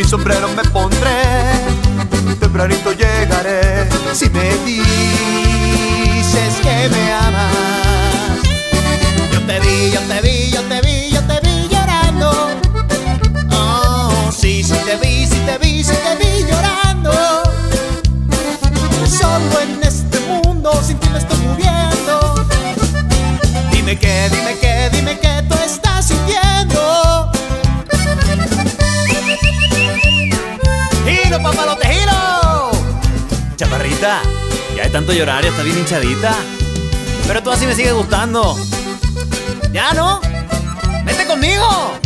sombrero me pondré, tempranito llegaré. Si me dices que me amas, yo te vi, yo te vi, yo te vi, yo te vi llorando. Oh, sí, sí te vi, sí te vi, sí te vi llorando. Solo en este mundo sin ti me estoy muriendo. Dime qué, dime qué, Ya de tanto llorar ya está bien hinchadita. Pero tú así me sigues gustando. ¿Ya no? ¡Vete conmigo!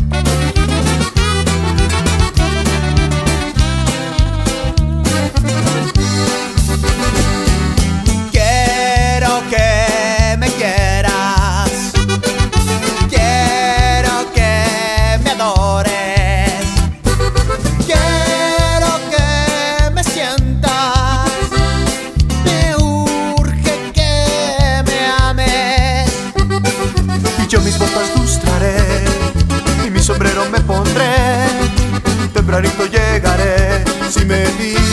tempranito llegaré. Si me di